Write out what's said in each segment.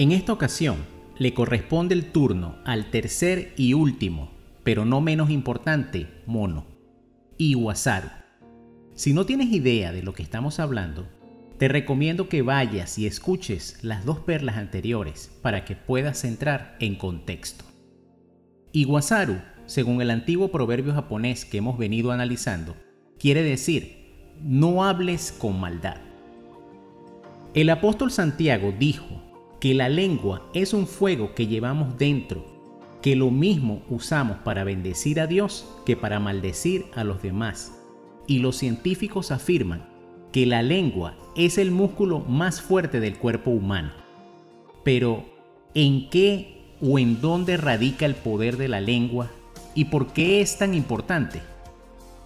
En esta ocasión, le corresponde el turno al tercer y último, pero no menos importante, mono, Iwasaru. Si no tienes idea de lo que estamos hablando, te recomiendo que vayas y escuches las dos perlas anteriores para que puedas entrar en contexto. Iwasaru, según el antiguo proverbio japonés que hemos venido analizando, quiere decir, no hables con maldad. El apóstol Santiago dijo que la lengua es un fuego que llevamos dentro, que lo mismo usamos para bendecir a Dios que para maldecir a los demás. Y los científicos afirman que la lengua es el músculo más fuerte del cuerpo humano. Pero, ¿en qué o en dónde radica el poder de la lengua y por qué es tan importante?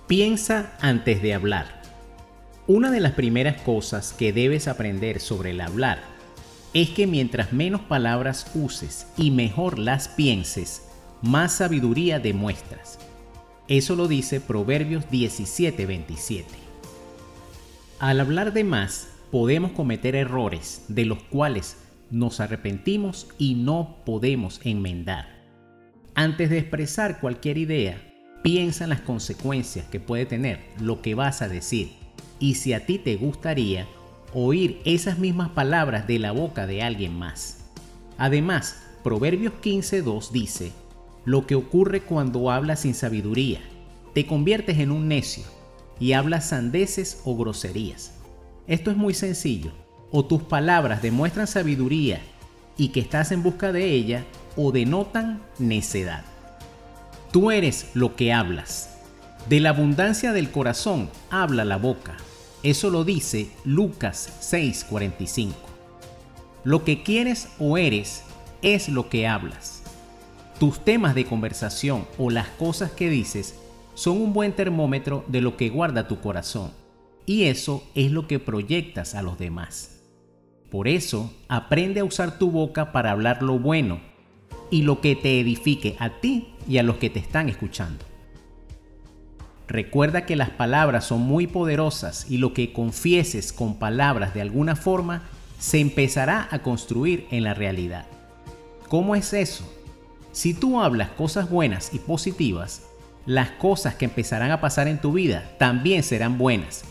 Piensa antes de hablar. Una de las primeras cosas que debes aprender sobre el hablar es que mientras menos palabras uses y mejor las pienses, más sabiduría demuestras. Eso lo dice Proverbios 17:27. Al hablar de más, podemos cometer errores de los cuales nos arrepentimos y no podemos enmendar. Antes de expresar cualquier idea, piensa en las consecuencias que puede tener lo que vas a decir y si a ti te gustaría oír esas mismas palabras de la boca de alguien más. Además, Proverbios 15.2 dice, lo que ocurre cuando hablas sin sabiduría, te conviertes en un necio y hablas sandeces o groserías. Esto es muy sencillo. O tus palabras demuestran sabiduría y que estás en busca de ella, o denotan necedad. Tú eres lo que hablas. De la abundancia del corazón habla la boca. Eso lo dice Lucas 6:45. Lo que quieres o eres es lo que hablas. Tus temas de conversación o las cosas que dices son un buen termómetro de lo que guarda tu corazón. Y eso es lo que proyectas a los demás. Por eso, aprende a usar tu boca para hablar lo bueno y lo que te edifique a ti y a los que te están escuchando. Recuerda que las palabras son muy poderosas y lo que confieses con palabras de alguna forma se empezará a construir en la realidad. ¿Cómo es eso? Si tú hablas cosas buenas y positivas, las cosas que empezarán a pasar en tu vida también serán buenas.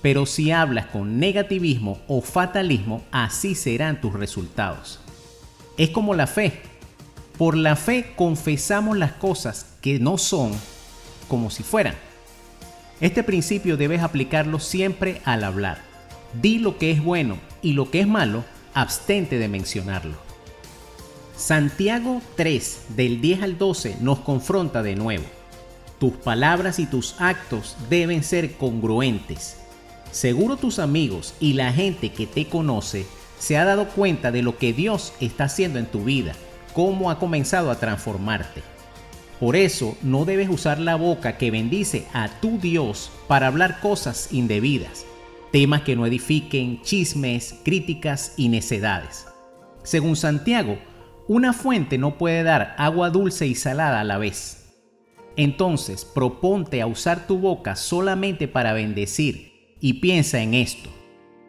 Pero si hablas con negativismo o fatalismo, así serán tus resultados. Es como la fe. Por la fe confesamos las cosas que no son como si fueran. Este principio debes aplicarlo siempre al hablar. Di lo que es bueno y lo que es malo, abstente de mencionarlo. Santiago 3, del 10 al 12, nos confronta de nuevo. Tus palabras y tus actos deben ser congruentes. Seguro tus amigos y la gente que te conoce se ha dado cuenta de lo que Dios está haciendo en tu vida, cómo ha comenzado a transformarte. Por eso no debes usar la boca que bendice a tu Dios para hablar cosas indebidas, temas que no edifiquen, chismes, críticas y necedades. Según Santiago, una fuente no puede dar agua dulce y salada a la vez. Entonces, proponte a usar tu boca solamente para bendecir y piensa en esto.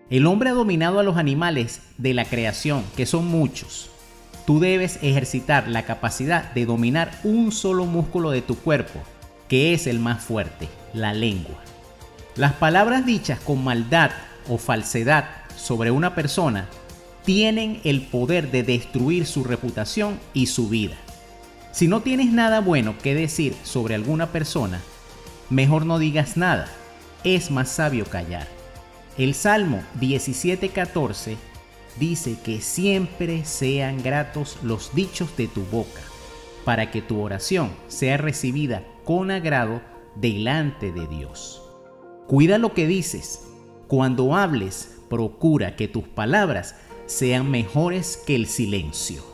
El hombre ha dominado a los animales de la creación, que son muchos, tú debes ejercitar la capacidad de dominar un solo músculo de tu cuerpo, que es el más fuerte, la lengua. Las palabras dichas con maldad o falsedad sobre una persona tienen el poder de destruir su reputación y su vida. Si no tienes nada bueno que decir sobre alguna persona, mejor no digas nada. es más sabio callar. El Salmo 17:14 dice que siempre sean gratos los dichos de tu boca, para que tu oración sea recibida con agrado delante de Dios. Cuida lo que dices. Cuando hables, procura que tus palabras sean mejores que el silencio.